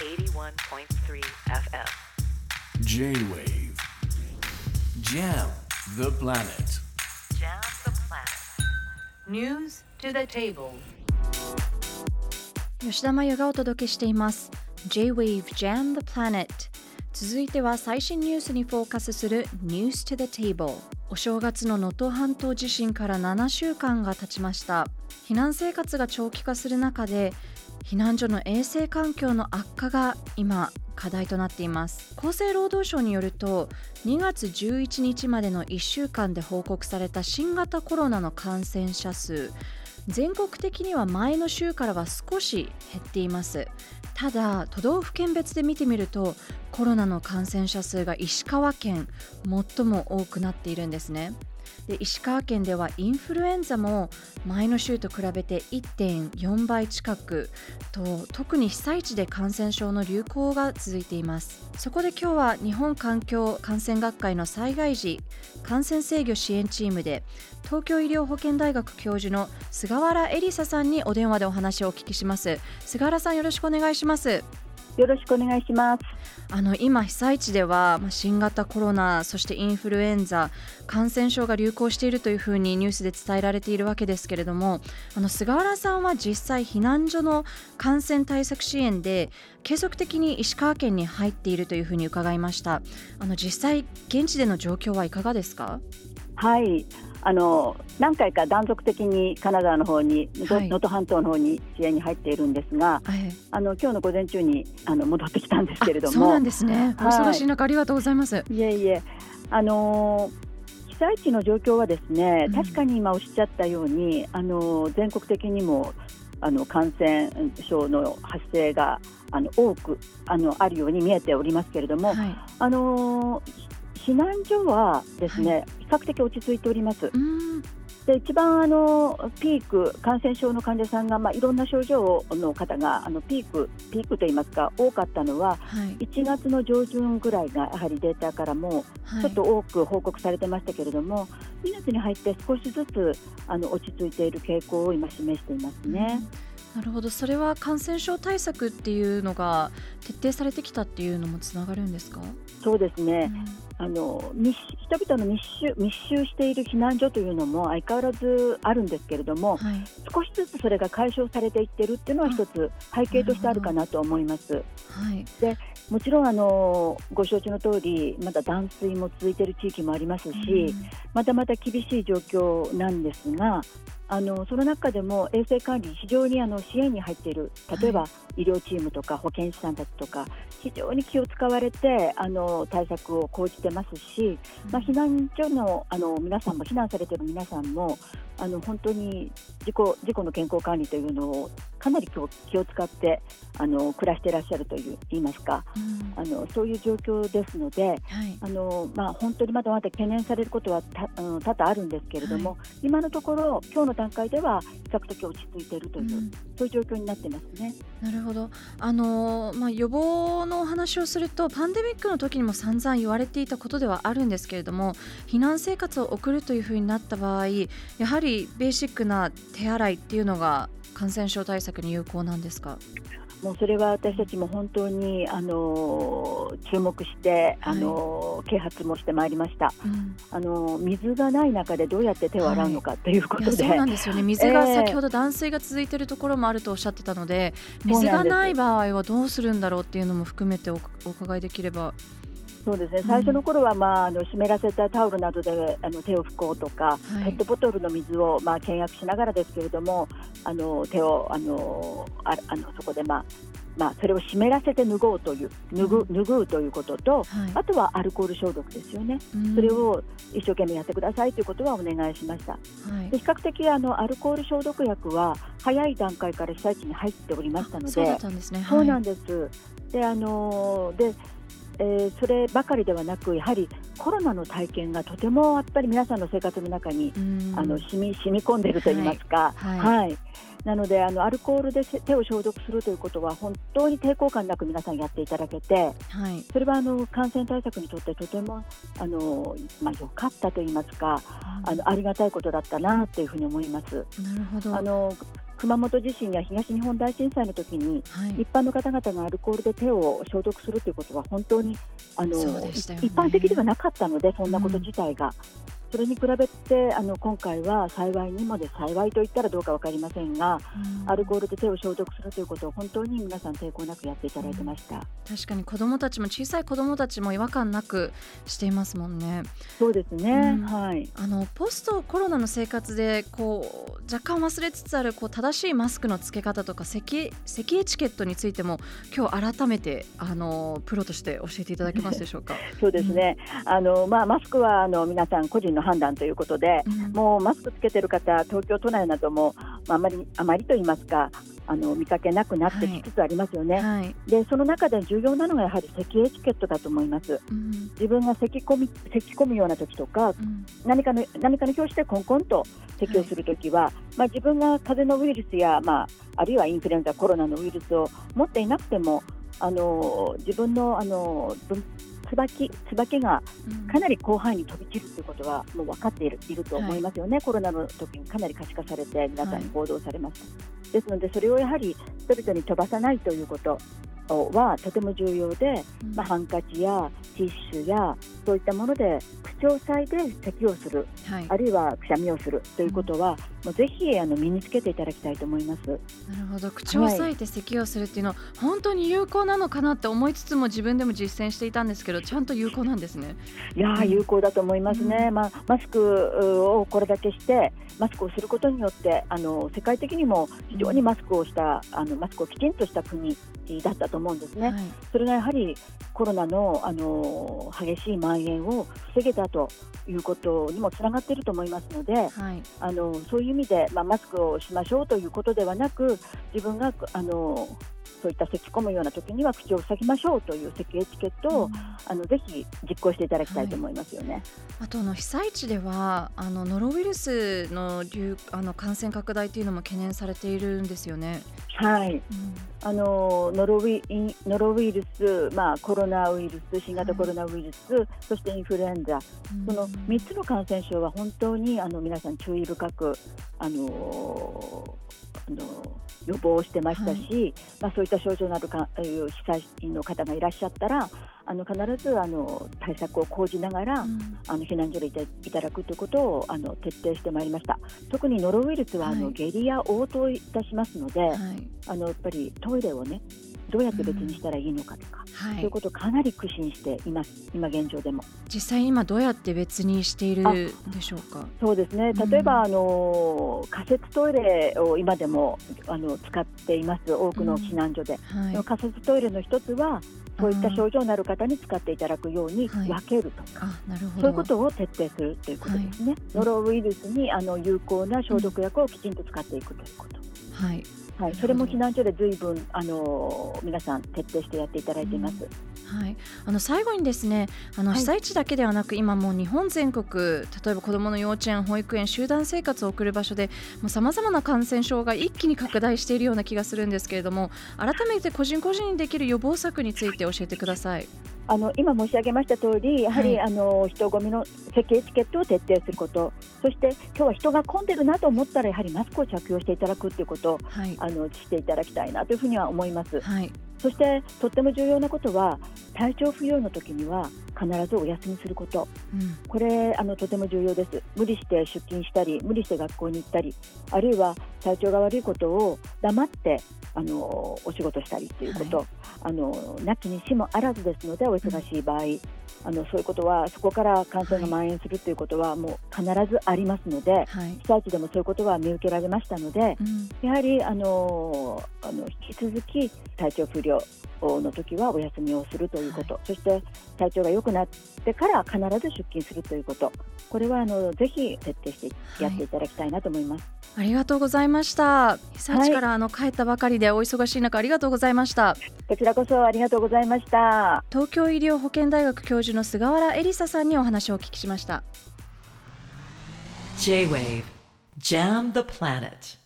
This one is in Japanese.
81.3 FM J-Wave Jam the planet Jam the planet News to the table 吉田真由がお届けしています J-Wave Jam the Planet 続いては最新ニュースにフォーカスする News to the Table お正月の能登半島地震から7週間が経ちました避難生活が長期化する中で避難所の衛生環境の悪化が今課題となっています。厚生労働省によると2月11日までの1週間で報告された新型コロナの感染者数全国的には前の週からは少し減っています。ただ都道府県別で見てみるとコロナの感染者数が石川県最も多くなっているんですね。で石川県ではインフルエンザも前の週と比べて1.4倍近く。と特に被災地で感染症の流行が続いています。そこで今日は日本環境感染学会の災害時感染制御支援チームで東京医療保健大学教授の菅原エリサさんにお電話でお話をお聞きします。菅原さんよろしくお願いします。よろしくお願いします。あの今被災地ではまあ新型コロナそしてインフルエンザ感染症が流行しているというふうにニュースで伝えられているわけですけれどもあの菅原さんは実際避難所の感染対策支援で継続的に石川県に入っているというふうに伺いました。あの実際現地での状況はいかがですか？はい、あの何回か断続的に金沢の方に能はい。登能登半島の方に支援に入っているんですが、ええ。あの今日の午前中にあの戻ってきたんですけれども。あそうなん、ですね。おはい。忙しい中ありがとうございます、いえいえ、あの被災地の状況はですね、うん。確かに今おっしゃったように、あの全国的にもあの感染症の発生があの多くあのあるように見えておりますけれども、はい。あの避難所はですね、は比較的落ち着いております。で一番あのピーク感染症の患者さんが、まあ、いろんな症状の方があのピークピークといいますか多かったのははい。1月の上旬ぐらいがやはりデータからもはい。ちょっと多く報告されてましたけれども、2月に入って少しずつあの落ち着いている傾向を今示していますね。なるほど。それは感染症対策っていうのが徹底されてきたっていうのもつながるんですか、そうですね、あの密人々の密集密集している避難所というのも相変わらずあるんですけれども、はい。少しずつそれが解消されていってるっていうのは一つ背景としてあるかなと思います。はい。もちろんあのご承知の通りまだ断水も続いている地域もありますし、まだまだ厳しい状況なんですがあのその中でも衛生管理非常にあの支援に入っている例えば、医療チームとか保健師さんたちとか非常に気を使われてあの対策を講じてますし、まあ、避難所のあの皆さんも避難されている皆さんもあの本当に自己自己の健康管理というのをかなり気を気を使ってあの暮らしていらっしゃるという言いますか。うん。あのそういう状況ですのではい。あの、まあ、本当にまだまだ懸念されることはたあの多々あるんですけれども、今のところ今日の段階では比較的落ち着いているという、うん。そういう状況になってますね。なるほど。あの、まあ、予防のお話をするとパンデミックの時にも散々言われていたことではあるんですけれども避難生活を送るというふうになった場合やはりベーシックな手洗いっていうのが感染症対策に有効なんですか？もうそれは私たちも本当にあの注目してあの、啓発もしてまいりました。うん。あの水がない中でどうやって手を洗うのかということで、いやそうなんですよね。水がええ。先ほど断水が続いているところもあるとおっしゃってたので、水そうなんですがない場合はどうするんだろうっていうのも含めておお伺いできればそうですね。最初の頃は、まあ、あの湿らせたタオルなどであの手を拭こうとか、い。ペットボトルの水を、まあ、倹約しながらですけれどもあの手をあのああのそこで、まあまあ、それを湿らせて脱ごうという脱ぐ脱ぐということとはい。あとはアルコール消毒ですよね、うん。それを一生懸命やってくださいということはお願いしました。はい。で比較的あのアルコール消毒薬は早い段階から被災地に入っておりましたのそうだっでたんですね。そうなんでです。で、あのーで、えーそればかりではなく、やはりコロナの体験がとてもやっぱり皆さんの生活の中に、あの染み染み込んでいると言いますか、はい。はい。なのであのアルコールでせ手を消毒するということは本当に抵抗感なく皆さんやっていただけて、はい。それはあの感染対策にとってとてもあのまあ良かったと言いますか、あのありがたいことだったなというふうに思います。なるほど。あの熊本地震や東日本大震災の時にはい。一般の方々がアルコールで手を消毒するということは本当にあの、ね。一般的ではなかったのでそんなこと自体が、それに比べてあの今回は幸いにもで幸いと言ったらどうか分かりませんが、うんアルコールで手を消毒するということを本当に皆さん抵抗なくやっていただいてました。確かに子どもたちも小さい子どもたちも違和感なくしていますもんね。そうですね、うんはいあのポストコロナの生活でこう若干忘れつつあるこう正しいマスクの付け方とか咳咳エチケットについても今日改めてあのプロとして教えていただけますでしょうか？そうですね、あのまあ、マスクはあの皆さん個人の判断ということで、うん。もうマスクつけてる方、東京都内なども、まあ、あまりあまりと言いますか、あの見かけなくなってきつつありますよね、はい、でその中で重要なのがやはり咳エチケットだと思います。うん。自分が咳込み咳込むような時とか、うん。何かの何かの拍子でコンコンと咳をするときは、まあ、自分が風邪のウイルスや、まあ、あるいはインフルエンザ、コロナのウイルスを持っていなくても、あの自分のあの分椿椿がうん。かなり広範囲に飛び散るということはもう分かっているいると思いますよね、コロナの時にかなり可視化されて皆さんに報道されました、ですのでそれをやはり人々に飛ばさないということはとても重要で、うん。まあ、ハンカチやティッシュやそういったもので口を塞いで咳をするはい、あるいはくしゃみをするということは、もうぜひあの身につけていただきたいと思います。なるほど。口を裂いて咳をするっていうのは本当に有効なのかなって思いつつも自分でも実践していたんですけどちゃんと有効なんですね。いやー有効だと思いますね、うん。まあ、マスクをこれだけして、マスクをすることによって、あの世界的にも非常にマスクをした、あのマスクをきちんとした国だったと思うんですね、はい。それがやはりコロナのあの激しい蔓延を防げたということにもつながっていると思いますので、はい。あのそういう意味で、まあ、マスクをしましょうということではなく、自分があのそういった咳き込むような時には口を塞ぎましょうという咳エチケットを、うん。あのぜひ実行していただきたいと思いますよね。あとあの被災地ではあのノロウイルスの流あの感染拡大というのも懸念されているんですよね。はい、あのノロウイノロウイルス、まあ、コロナウイルス、新型コロナウイルス、そしてインフルエンザ、うん。その3つの感染症は本当にあの皆さん注意深く、あのあの予防してましたし、まあ、そういった症状のあるかえー被災の方がいらっしゃったら、あの必ずあの対策を講じながら、うん。あの避難所でいただくということをあの徹底してまいりました。特にノロウイルスは、あはい。の下痢や嘔吐いたしますので、はい。あのやっぱりトイレをねどうやって別にしたらいいのかとか、はそうい、いうことをかなり苦心しています今現状でも。実際今どうやって別にしているあでしょうか？そうですね。うん。例えば、あの仮設トイレを今でもあの使っています多くの避難所で、はい。その仮設トイレの一つはそういった症状のある方に使っていただくようにはい。分けるとか、あなるほど。そういうことを徹底するということですね、ノロウイルスにあの有効な消毒薬をきちんと使っていくということ、はいはい、それも避難所で随分あの皆さん徹底してやっていただいています。はい、あの最後にですねあのはい被災地だけではなく、今もう日本全国例えば子どもの幼稚園保育園集団生活を送る場所でさまざまな感染症が一気に拡大しているような気がするんですけれども改めて個人個人にできる予防策について教えてください。あの今申し上げました通り、やはり、はい。あの人混みの席エチケットを徹底すること、そして今日は人が混んでるなと思ったら、やはりマスクを着用していただくということをはい、あのしていただきたいなというふうには思います。はい、そしてとっても重要なことは、体調不良の時には必ずお休みすること、うん。これあのとても重要です。無理して出勤したり、無理して学校に行ったり、あるいは体調が悪いことを黙ってあのお仕事したりということ、はあのなきにしもあらずですので、お忙しい場合、あのそういうことはそこから感染が蔓延するということはもう必ずありますので、はい。被災地でもそういうことは見受けられましたので、うん。やはりあのあの引き続き体調不良の時はお休みをするということ、そして体調が良くなってから必ず出勤するということ、これはあのぜひ徹底してやっていただきたいなと思います。ありがとうございました。被災地からあの帰ったばかりでお忙しい中ありがとうございました。こちらこそありがとうございました。東京医療保健大学教授の菅原エリサさんにお話をお聞きしました。J-Wave. Jam the Planet.